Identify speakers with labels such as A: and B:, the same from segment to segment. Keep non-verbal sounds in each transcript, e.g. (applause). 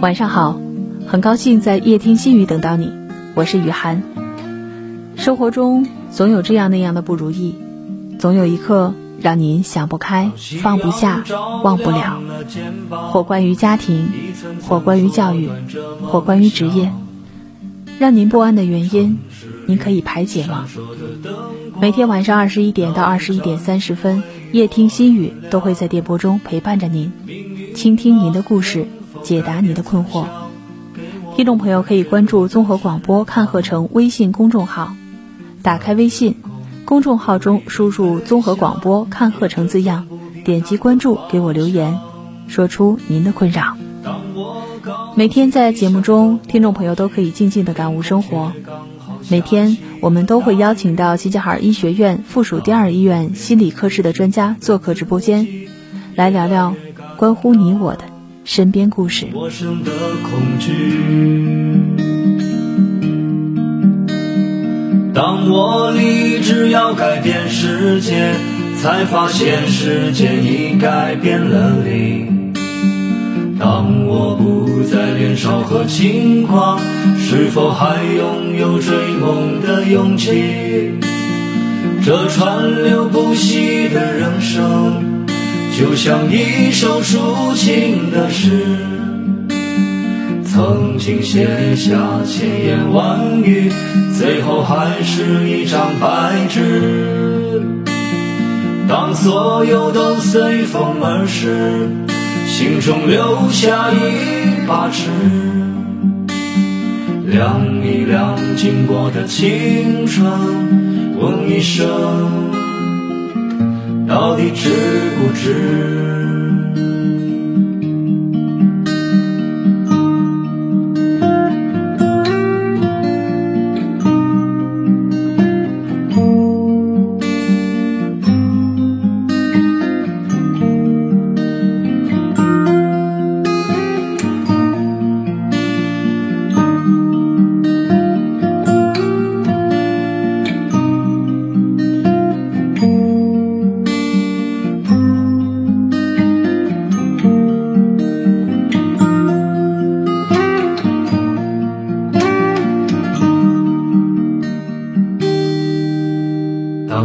A: 晚上好，很高兴在夜听心语等到你，我是雨涵。生活中总有这样那样的不如意，总有一刻让您想不开、放不下、忘不了，或关于家庭，或关于教育，或关于职业，让您不安的原因，您可以排解吗？每天晚上二十一点到二十一点三十分，夜听心语都会在电波中陪伴着您，倾听您的故事。解答你的困惑，听众朋友可以关注综合广播看鹤城微信公众号，打开微信公众号中输入“综合广播看鹤城”字样，点击关注，给我留言，说出您的困扰。每天在节目中，听众朋友都可以静静的感悟生活。每天我们都会邀请到齐齐哈尔医学院附属第二医院心理科室的专家做客直播间，来聊聊关乎你我的。身边故事。
B: 陌生的恐惧。当我立志要改变世界，才发现世界已改变了你。当我不再年少和轻狂，是否还拥有追梦的勇气？这川流不息的人生。就像一首抒情的诗，曾经写下千言万语，最后还是一张白纸。当所有都随风而逝，心中留下一把尺，量一量经过的青春，问一声。到底值不值？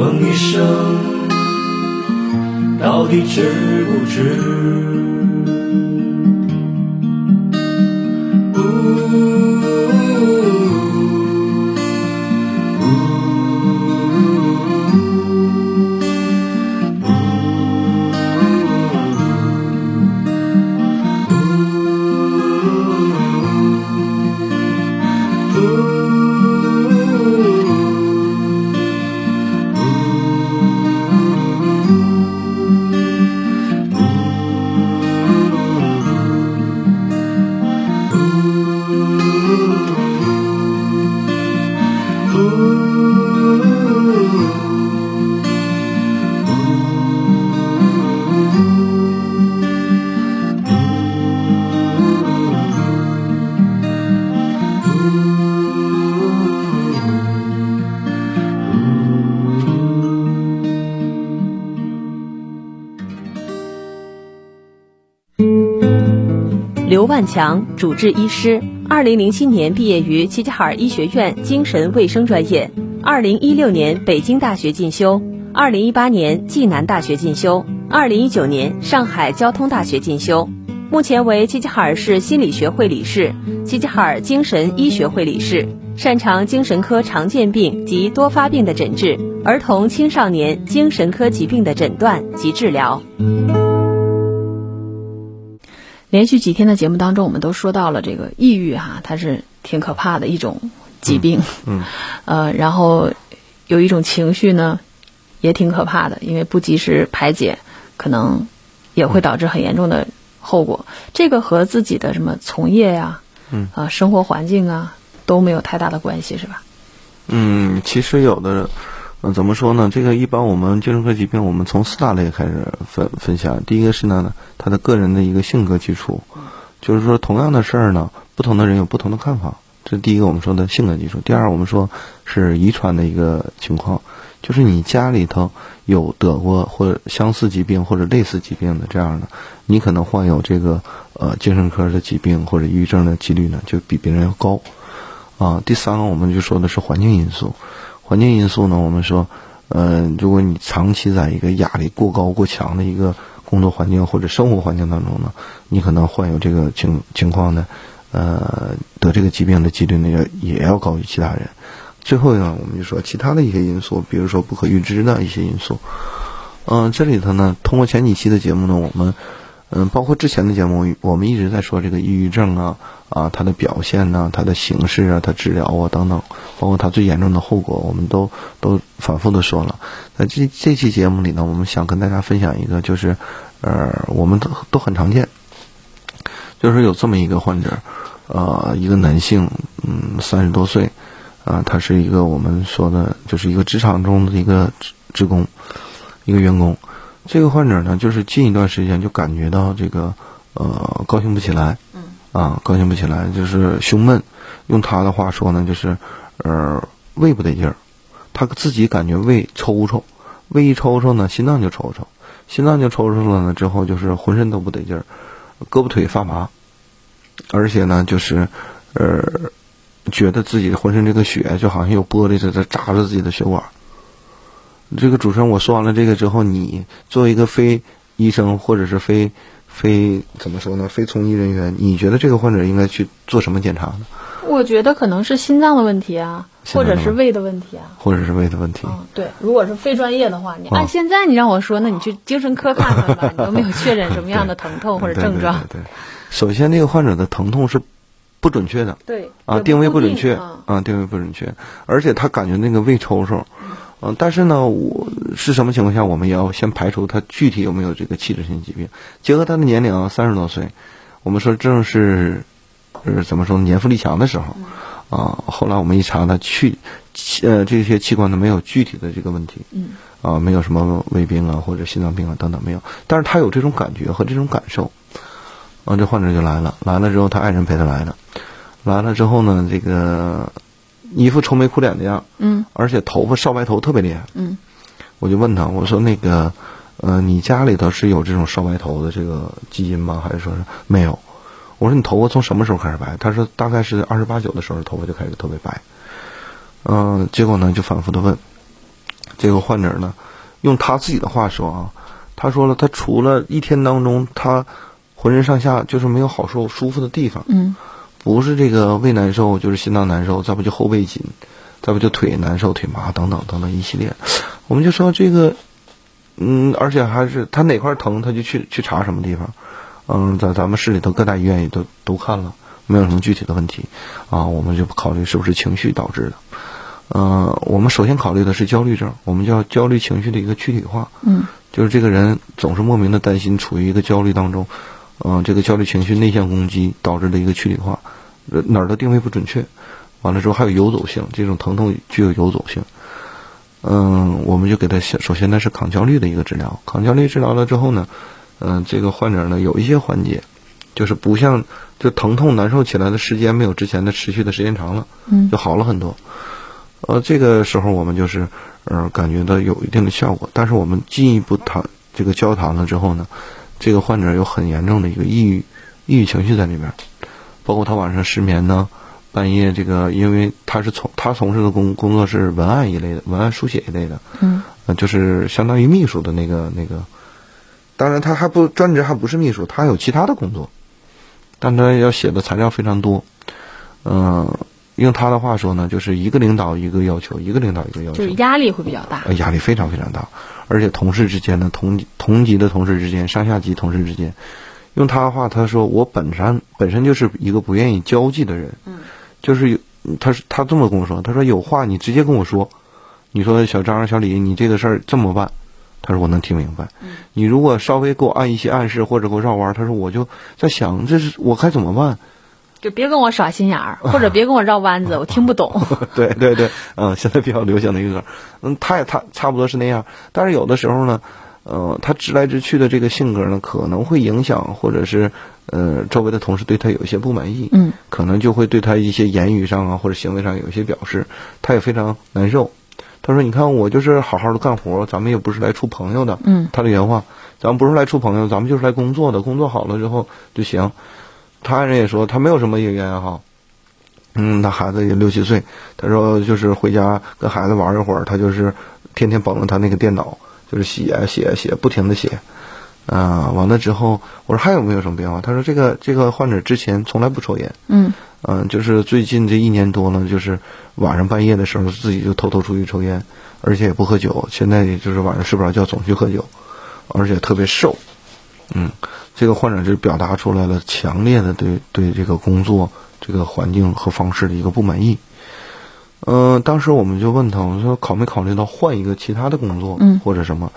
B: 问一声，到底值不值？
A: 强，主治医师。二零零七年毕业于齐齐哈尔医学院精神卫生专业，二零一六年北京大学进修，二零一八年暨南大学进修，二零一九年上海交通大学进修。目前为齐齐哈尔市心理学会理事、齐齐哈尔精神医学会理事，擅长精神科常见病及多发病的诊治，儿童青少年精神科疾病的诊断及治疗。连续几天的节目当中，我们都说到了这个抑郁哈，它是挺可怕的一种疾病。
C: 嗯，
A: 呃，然后有一种情绪呢，也挺可怕的，因为不及时排解，可能也会导致很严重的后果。这个和自己的什么从业呀，
C: 嗯，
A: 啊，生活环境啊都没有太大的关系，是吧？
C: 嗯，其实有的。嗯，怎么说呢？这个一般我们精神科疾病，我们从四大类开始分分享。第一个是呢，他的个人的一个性格基础，就是说同样的事儿呢，不同的人有不同的看法。这第一个我们说的性格基础。第二，我们说是遗传的一个情况，就是你家里头有得过或者相似疾病或者类似疾病的这样的，你可能患有这个呃精神科的疾病或者抑郁症的几率呢，就比别人要高。啊，第三个我们就说的是环境因素。环境因素呢？我们说，呃，如果你长期在一个压力过高、过强的一个工作环境或者生活环境当中呢，你可能患有这个情情况呢，呃，得这个疾病的几率呢也也要高于其他人。最后呢，我们就说其他的一些因素，比如说不可预知的一些因素。嗯，这里头呢，通过前几期的节目呢，我们。嗯，包括之前的节目，我们一直在说这个抑郁症啊，啊，它的表现呢，它的形式啊，它治疗啊等等，包括它最严重的后果，我们都都反复的说了。那这这期节目里呢，我们想跟大家分享一个，就是呃，我们都都很常见，就是有这么一个患者，呃，一个男性，嗯，三十多岁，啊，他是一个我们说的，就是一个职场中的一个职职工，一个员工。这个患者呢，就是近一段时间就感觉到这个，呃，高兴不起来，
A: 嗯，
C: 啊，高兴不起来，就是胸闷。用他的话说呢，就是，呃，胃不得劲儿，他自己感觉胃抽抽，胃一抽抽呢，心脏就抽抽，心脏就抽抽了呢，之后就是浑身都不得劲儿，胳膊腿发麻，而且呢，就是，呃，觉得自己浑身这个血就好像有玻璃在这扎着自己的血管。这个主持人，我说完了这个之后，你作为一个非医生或者是非非怎么说呢？非从医人员，你觉得这个患者应该去做什么检查呢？
A: 我觉得可能是心脏的问题啊，或者是胃的问题啊，
C: 或者是胃的问题。
A: 嗯，对，如果是非专业的话，你按现在你让我说，那你去精神科看看吧，(laughs) 你都没有确诊什么样的疼痛或者症状。
C: 对，首先那个患者的疼痛是不准确的。
A: 对
C: 啊，定位不准确啊，定位不准确，而且他感觉那个胃抽抽。嗯，但是呢，我是什么情况下，我们也要先排除他具体有没有这个器质性疾病。结合他的年龄啊，三十多岁，我们说正是，呃，怎么说年富力强的时候，啊，后来我们一查，他去，呃，这些器官呢没有具体的这个问题，
A: 嗯，
C: 啊，没有什么胃病啊或者心脏病啊等等没有，但是他有这种感觉和这种感受，啊，这患者就来了，来了之后他爱人陪他来的，来了之后呢，这个。一副愁眉苦脸的样，
A: 嗯，
C: 而且头发少白头特别厉害，
A: 嗯，
C: 我就问他，我说那个，呃，你家里头是有这种少白头的这个基因吗？还是说是没有？我说你头发从什么时候开始白？他说大概是二十八九的时候头发就开始特别白，嗯，结果呢就反复的问，这个患者呢，用他自己的话说啊，他说了，他除了一天当中他浑身上下就是没有好受舒服的地方，
A: 嗯。
C: 不是这个胃难受，就是心脏难受，再不就后背紧，再不就腿难受、腿麻等等等等一系列。我们就说这个，嗯，而且还是他哪块疼，他就去去查什么地方。嗯，在咱们市里头各大医院也都都看了，没有什么具体的问题。啊，我们就考虑是不是情绪导致的。嗯，我们首先考虑的是焦虑症，我们叫焦虑情绪的一个躯体化。
A: 嗯，
C: 就是这个人总是莫名的担心，处于一个焦虑当中。嗯，这个焦虑情绪内向攻击导致的一个躯体化，哪儿的定位不准确，完了之后还有游走性，这种疼痛具有游走性。嗯，我们就给他先，首先呢是抗焦虑的一个治疗，抗焦虑治疗了之后呢，嗯，这个患者呢有一些缓解，就是不像就疼痛难受起来的时间没有之前的持续的时间长了，
A: 嗯，
C: 就好了很多。呃，这个时候我们就是呃感觉到有一定的效果，但是我们进一步谈这个交谈了之后呢。这个患者有很严重的一个抑郁，抑郁情绪在里边，包括他晚上失眠呢，半夜这个，因为他是从他从事的工工作是文案一类的，文案书写一类的，
A: 嗯，
C: 呃，就是相当于秘书的那个那个，当然他还不专职，还不是秘书，他有其他的工作，但他要写的材料非常多，嗯、用他的话说呢，就是一个领导一个要求，一个领导一个要求，
A: 就是压力会比较大。
C: 呃，压力非常非常大，而且同事之间呢，同同级的同事之间，上下级同事之间，用他的话，他说我本身本身就是一个不愿意交际的人，
A: 嗯，
C: 就是有他是他这么跟我说，他说有话你直接跟我说，你说小张小李，你这个事儿这么办，他说我能听明白，
A: 嗯。
C: 你如果稍微给我按一些暗示或者给我绕弯儿，他说我就在想这是我该怎么办，
A: 就别跟我耍心眼儿，或者别跟我绕弯子，(laughs) 我听不懂。
C: 对 (laughs) 对对，嗯，现在比较流行的一个歌，嗯，他也他差不多是那样，但是有的时候呢，呃，他直来直去的这个性格呢，可能会影响，或者是呃，周围的同事对他有一些不满意，
A: 嗯，
C: 可能就会对他一些言语上啊或者行为上有一些表示，他也非常难受。他说：“你看，我就是好好的干活，咱们也不是来处朋友的。”
A: 嗯，
C: 他的原话：“咱们不是来处朋友，咱们就是来工作的，工作好了之后就行。”他爱人也说，他没有什么业余爱好，嗯，他孩子也六七岁，他说就是回家跟孩子玩一会儿，他就是天天捧着他那个电脑，就是写啊写啊写，不停的写。啊，完了之后，我说还有没有什么变化？他说这个这个患者之前从来不抽烟，
A: 嗯
C: 嗯，就是最近这一年多呢，就是晚上半夜的时候自己就偷偷出去抽烟，而且也不喝酒。现在也就是晚上睡不着觉总去喝酒，而且特别瘦。嗯，这个患者就表达出来了强烈的对对这个工作这个环境和方式的一个不满意。嗯、当时我们就问他，我说考没考虑到换一个其他的工作，
A: 嗯
C: 或者什么？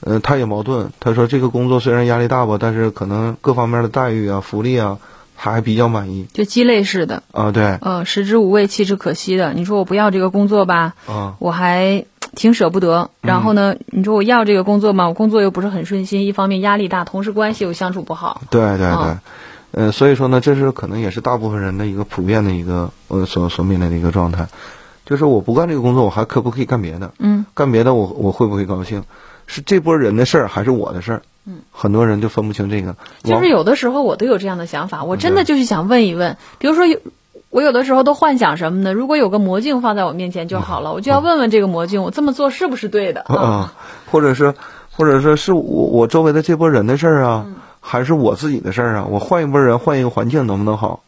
C: 呃，他也矛盾，他说这个工作虽然压力大吧，但是可能各方面的待遇啊、福利啊，他还比较满意
A: 就鸡肋似的，
C: 啊。对，
A: 呃，食之无味，弃之可惜的。你说我不要这个工作吧，
C: 啊，
A: 我还挺舍不得。然后呢，你说我要这个工作嘛，我工作又不是很顺心，一方面压力大，同事关系又相处不好。
C: 对对对，
A: 嗯
C: 呃，所以说呢，这是可能也是大部分人的一个普遍的一个呃所所面临的一个状态，就是我不干这个工作，我还可不可以干别的？
A: 嗯，
C: 干别的我我会不会高兴？是这波人的事儿还是我的事儿？
A: 嗯，
C: 很多人就分不清这个。
A: 就是有的时候我都有这样的想法，我真的就是想问一问，比如说有。我有的时候都幻想什么呢？如果有个魔镜放在我面前就好了，我就要问问这个魔镜，我这么做是不是对的啊？
C: 啊，或者是，或者说是我我周围的这波人的事儿啊，
A: 嗯
C: 还是我自己的事儿啊？我换一波人，换一个环境能不能好？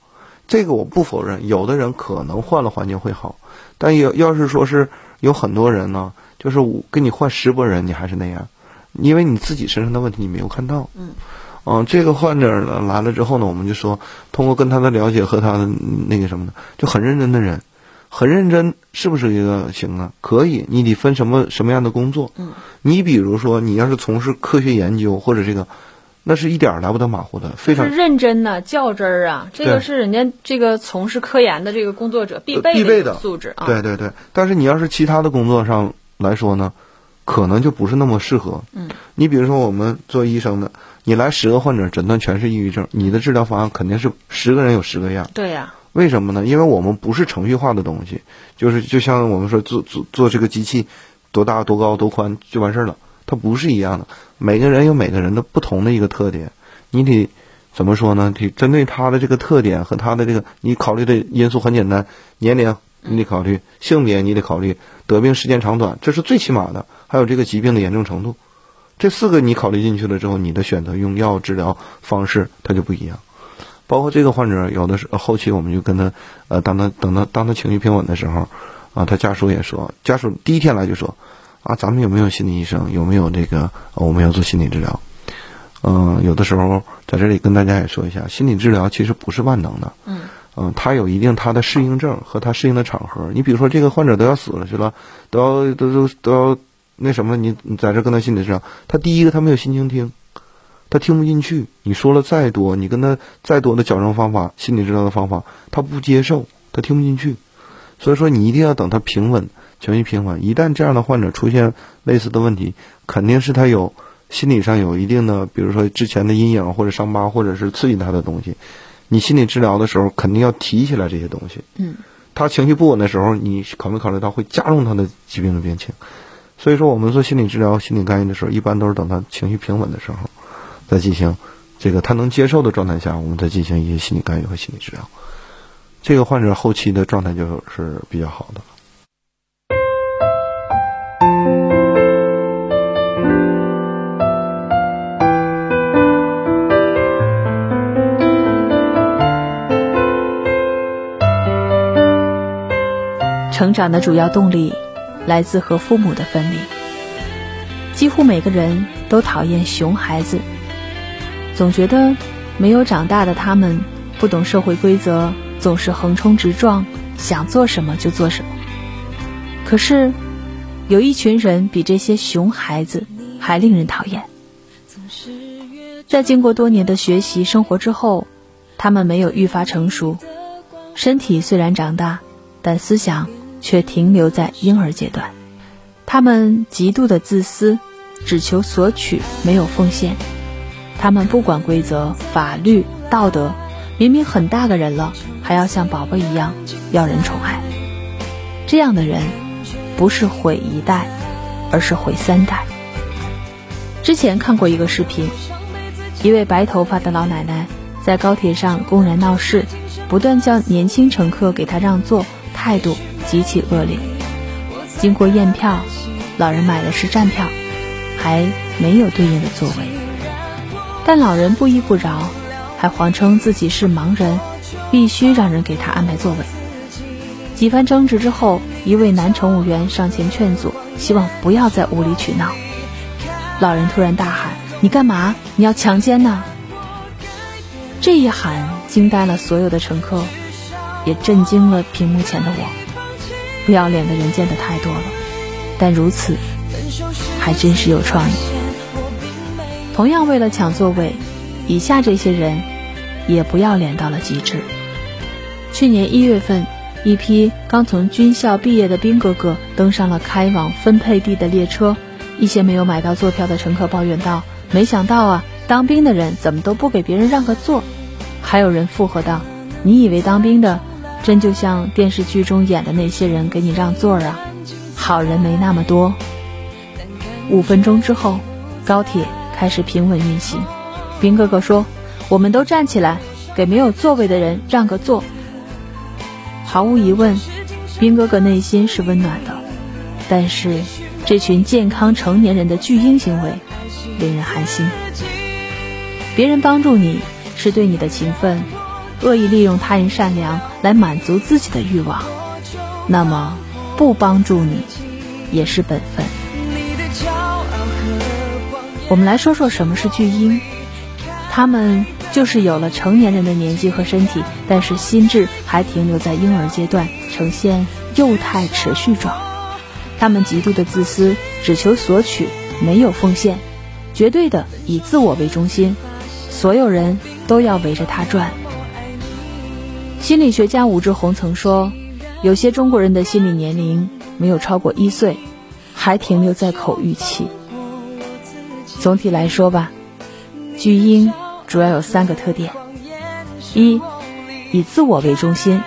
C: 这个我不否认，有的人可能换了环境会好，但有要是说是有很多人呢，就是我跟你换十拨人，你还是那样，因为你自己身上的问题你没有看到。
A: 嗯。
C: 嗯，这个患者呢来了之后呢，我们就说，通过跟他的了解和他的嗯那个什么呢，就很认真的人，很认真，是不是一个行啊？可以，你得分什么什么样的工作。
A: 嗯，
C: 你比如说，你要是从事科学研究或者这个，那是一点儿来不得马虎的，非常
A: 是认真呐、较真儿啊，这个是人家这个从事科研的这个工作者必备的素质啊。
C: 对对对。但是你要是其他的工作上来说呢，可能就不是那么适合。
A: 嗯，
C: 你比如说我们做医生的，你来十个患者诊断全是抑郁症，你的治疗方案肯定是十个人有十个样。
A: 对呀、
C: 为什么呢？因为我们不是程序化的东西，就是就像我们说做做做这个机器，多大多高多宽就完事儿了，它不是一样的。每个人有每个人的不同的一个特点，你得怎么说呢？得针对他的这个特点和他的这个，你考虑的因素很简单，年龄你得考虑，性别你得考虑，得病时间长短，这是最起码的，还有这个疾病的严重程度，这四个你考虑进去了之后，你的选择用药治疗方式它就不一样。包括这个患者，有的时候后期我们就跟他，呃，当他等他当他情绪平稳的时候，啊，他家属也说，家属第一天来就说，啊，咱们有没有心理医生？有没有这个？我们要做心理治疗。嗯、有的时候在这里跟大家也说一下，心理治疗其实不是万能的。
A: 嗯。
C: 嗯，他有一定他的适应症和他适应的场合。你比如说，这个患者都要死了去了，都要都都都要那什么，你你在这跟他心理治疗，他第一个他没有心情听，他听不进去。你说了再多，你跟他再多的矫正方法、心理治疗的方法，他不接受，他听不进去。所以说，你一定要等他平稳，情绪平稳。一旦这样的患者出现类似的问题，肯定是他有心理上有一定的，比如说之前的阴影或者伤疤，或者是刺激他的东西。你心理治疗的时候，肯定要提起来这些东西。
A: 嗯，
C: 他情绪不稳的时候，你考没考虑到会加重他的疾病的病情？所以说，我们做心理治疗、心理干预的时候，一般都是等他情绪平稳的时候，再进行这个他能接受的状态下，我们再进行一些心理干预和心理治疗。这个患者后期的状态就是比较好的。
A: 成长的主要动力来自和父母的分离。几乎每个人都讨厌熊孩子，总觉得没有长大的他们不懂社会规则，总是横冲直撞，想做什么就做什么。可是，有一群人比这些熊孩子还令人讨厌。在经过多年的学习生活之后，他们没有愈发成熟，身体虽然长大，但思想。却停留在婴儿阶段，他们极度的自私，只求索取，没有奉献。他们不管规则、法律、道德，明明很大个人了，还要像宝宝一样要人宠爱。这样的人，不是毁一代，而是毁三代。之前看过一个视频，一位白头发的老奶奶在高铁上公然闹事，不断叫年轻乘客给她让座，态度。极其恶劣。经过验票，老人买的是站票，还没有对应的座位。但老人不依不饶，还谎称自己是盲人，必须让人给他安排座位。几番争执之后，一位男乘务员上前劝阻，希望不要再无理取闹。老人突然大喊：“你干嘛？你要强奸呢？”这一喊惊呆了所有的乘客，也震惊了屏幕前的我。不要脸的人见的太多了，但如此还真是有创意。同样为了抢座位，以下这些人也不要脸到了极致。去年一月份，一批刚从军校毕业的兵哥哥登上了开往分配地的列车，一些没有买到坐票的乘客抱怨道：“没想到啊，当兵的人怎么都不给别人让个座？”还有人附和道：“你以为当兵的？”真就像电视剧中演的那些人给你让座啊，好人没那么多。五分钟之后，高铁开始平稳运行。兵哥哥说：“我们都站起来，给没有座位的人让个座。”毫无疑问，兵哥哥内心是温暖的。但是，这群健康成年人的巨婴行为令人寒心。别人帮助你是对你的情分。恶意利用他人善良来满足自己的欲望，那么不帮助你也是本分。我们来说说什么是巨婴，他们就是有了成年人的年纪和身体，但是心智还停留在婴儿阶段，呈现幼态持续状。他们极度的自私，只求索取，没有奉献，绝对的以自我为中心，所有人都要围着他转。心理学家武志红曾说：“有些中国人的心理年龄没有超过一岁，还停留在口欲期。”总体来说吧，巨婴主要有三个特点：一，以自我为中心，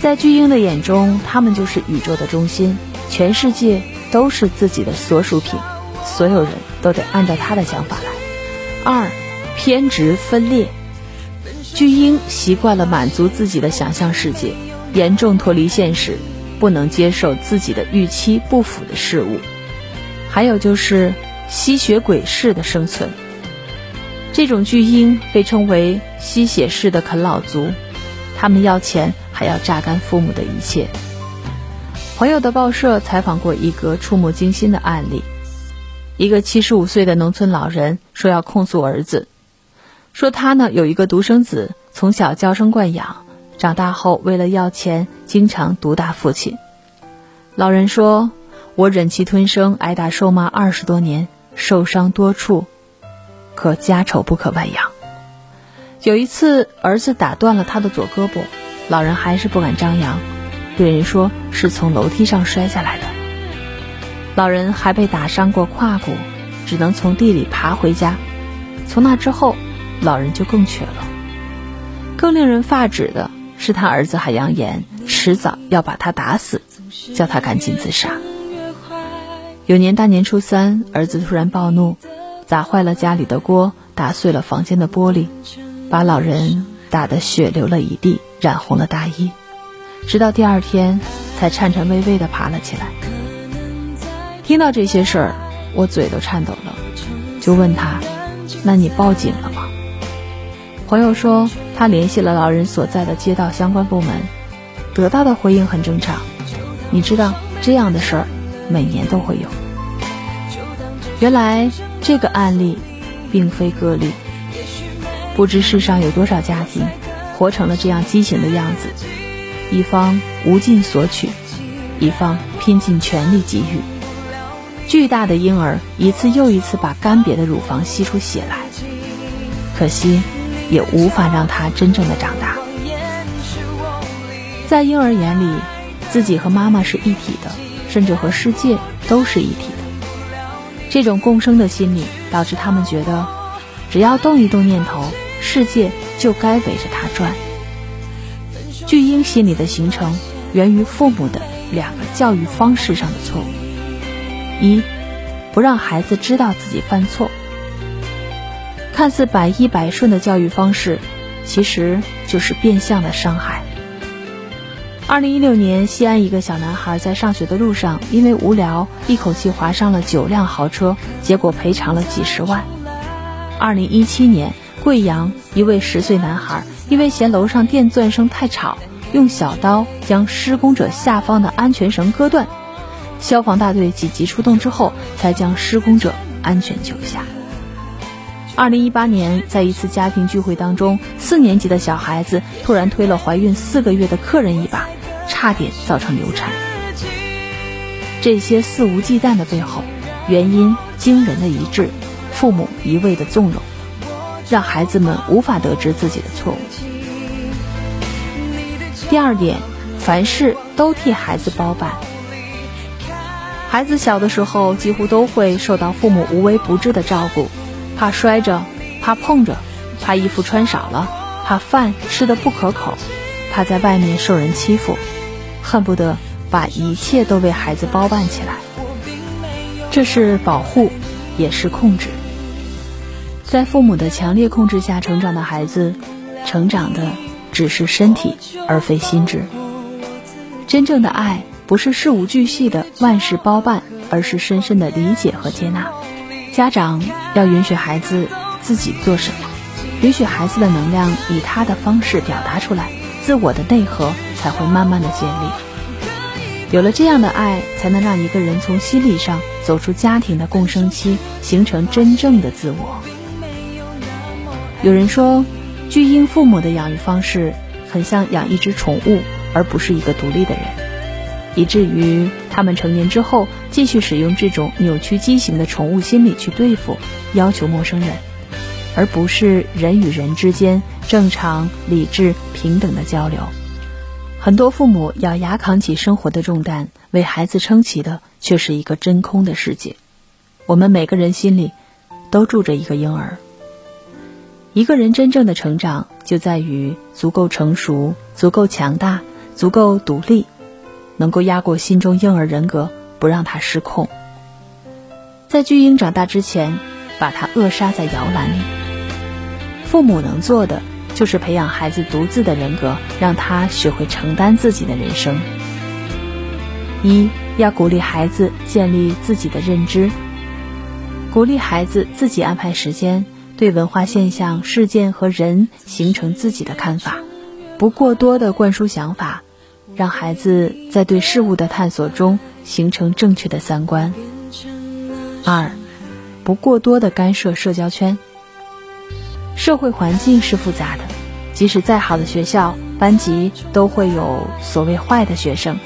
A: 在巨婴的眼中，他们就是宇宙的中心，全世界都是自己的所属品，所有人都得按照他的想法来；二，偏执分裂。巨婴习惯了满足自己的想象世界，严重脱离现实，不能接受自己的预期不符的事物。还有就是吸血鬼式的生存，这种巨婴被称为吸血式的啃老族，他们要钱还要榨干父母的一切。朋友的报社采访过一个触目惊心的案例，一个七十五岁的农村老人说要控诉儿子。说他呢有一个独生子，从小娇生惯养，长大后为了要钱，经常毒打父亲。老人说：“我忍气吞声，挨打受骂二十多年，受伤多处，可家丑不可外扬。”有一次，儿子打断了他的左胳膊，老人还是不敢张扬，对人说是从楼梯上摔下来的。老人还被打伤过胯骨，只能从地里爬回家。从那之后。老人就更瘸了。更令人发指的是，他儿子还扬言迟早要把他打死，叫他赶紧自杀。有年大年初三，儿子突然暴怒，砸坏了家里的锅，打碎了房间的玻璃，把老人打得血流了一地，染红了大衣，直到第二天才颤颤巍巍地爬了起来。听到这些事儿，我嘴都颤抖了，就问他：“那你报警了吗？”朋友说他联系了老人所在的街道相关部门，得到的回应很正常。你知道这样的事儿每年都会有。原来这个案例并非个例，不知世上有多少家庭活成了这样畸形的样子：一方无尽索取，一方拼尽全力给予。巨大的婴儿一次又一次把干瘪的乳房吸出血来，可惜也无法让他真正的长大。在婴儿眼里。自己和妈妈是一体的，甚至和世界都是一体的。这种共生的心理导致他们觉得，只要动一动念头，世界就该围着他转。巨婴心理的形成源于父母的两个教育方式上的错误：一，不让孩子知道自己犯错。看似百依百顺的教育方式，其实就是变相的伤害。二零一六年，西安一个小男孩在上学的路上，因为无聊，一口气划伤了九辆豪车，结果赔偿了几十万。二零一七年，贵阳一位十岁男孩因为嫌楼上电钻声太吵，用小刀将施工者下方的安全绳割断，消防大队紧急出动之后，才将施工者安全救下。二零一八年，在一次家庭聚会当中，四年级的小孩子突然推了怀孕四个月的客人一把。差点造成流产，这些肆无忌惮的背后，原因惊人的一致，父母一味的纵容，让孩子们无法得知自己的错误。第二点，凡事都替孩子包办。孩子小的时候，几乎都会受到父母无微不至的照顾，怕摔着，怕碰着，怕衣服穿少了，怕饭吃的不可口，怕在外面受人欺负。恨不得把一切都为孩子包办起来，这是保护，也是控制。在父母的强烈控制下成长的孩子，成长的只是身体，而非心智。真正的爱不是事无巨细的万事包办，而是深深的理解和接纳。家长要允许孩子自己做什么，允许孩子的能量以他的方式表达出来，自我的内核。才会慢慢的建立，有了这样的爱，才能让一个人从心理上走出家庭的共生期，形成真正的自我。有人说，巨婴父母的养育方式很像养一只宠物，而不是一个独立的人，以至于他们成年之后继续使用这种扭曲畸形的宠物心理去对付、要求陌生人，而不是人与人之间正常、理智、平等的交流。很多父母咬牙扛起生活的重担，为孩子撑起的却是一个真空的世界。我们每个人心里都住着一个婴儿。一个人真正的成长，就在于足够成熟、足够强大、足够独立，能够压过心中婴儿人格，不让他失控。在巨婴长大之前，把他扼杀在摇篮里。父母能做的。就是培养孩子独自的人格，让他学会承担自己的人生。一要鼓励孩子建立自己的认知，鼓励孩子自己安排时间，对文化现象、事件和人形成自己的看法，不过多的灌输想法，让孩子在对事物的探索中形成正确的三观。二，不过多的干涉社交圈。社会环境是复杂的，即使再好的学校、班级，都会有所谓坏的学生。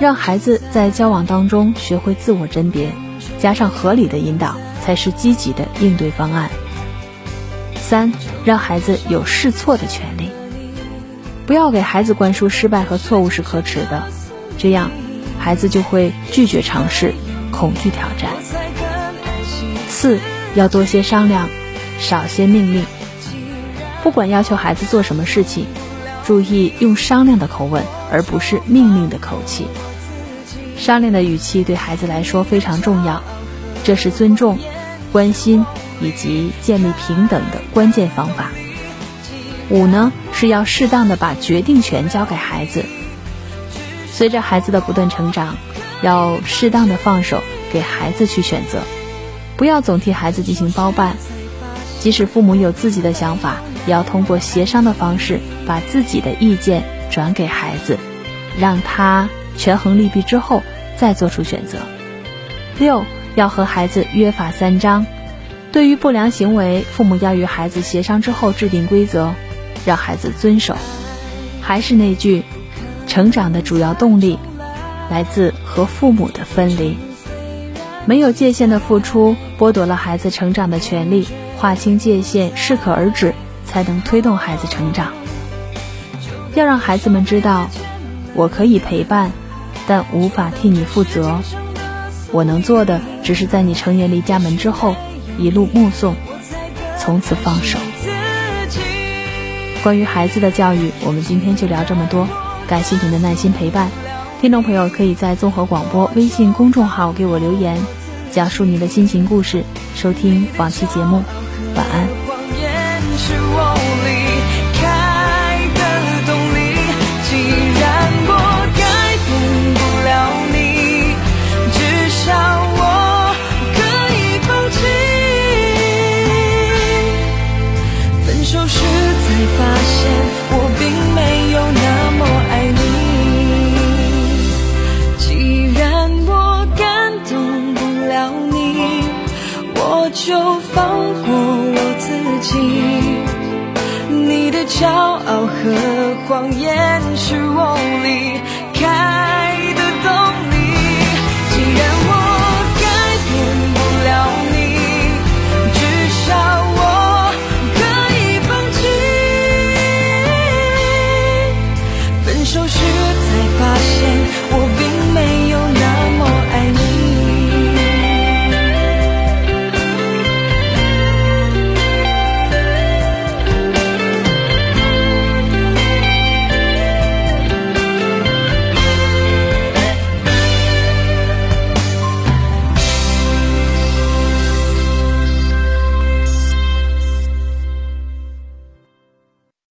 A: 让孩子在交往当中学会自我甄别，加上合理的引导，才是积极的应对方案。三，让孩子有试错的权利，不要给孩子灌输失败和错误是可耻的，这样孩子就会拒绝尝试，恐惧挑战。四，要多些商量。少些命令，不管要求孩子做什么事情，注意用商量的口吻，而不是命令的口气。商量的语气对孩子来说非常重要，这是尊重、关心、以及建立平等的关键方法。五呢是要适当的把决定权交给孩子。随着孩子的不断成长，要适当的放手给孩子去选择，不要总替孩子进行包办。即使父母有自己的想法，也要通过协商的方式把自己的意见转给孩子，让他权衡利弊之后再做出选择。六要和孩子约法三章，对于不良行为，父母要与孩子协商之后制定规则。让孩子遵守，还是那句，成长的主要动力来自和父母的分离。没有界限的付出剥夺了孩子成长的权利，划清界限，适可而止，才能推动孩子成长。要让孩子们知道，我可以陪伴，但无法替你负责。我能做的，只是在你成年离家门之后，一路目送，从此放手。关于孩子的教育，我们今天就聊这么多。感谢您的耐心陪伴，听众朋友可以在综合广播微信公众号给我留言，讲述您的心情故事，收听往期节目。晚安。就放过我自己，你的骄傲和谎言是我离。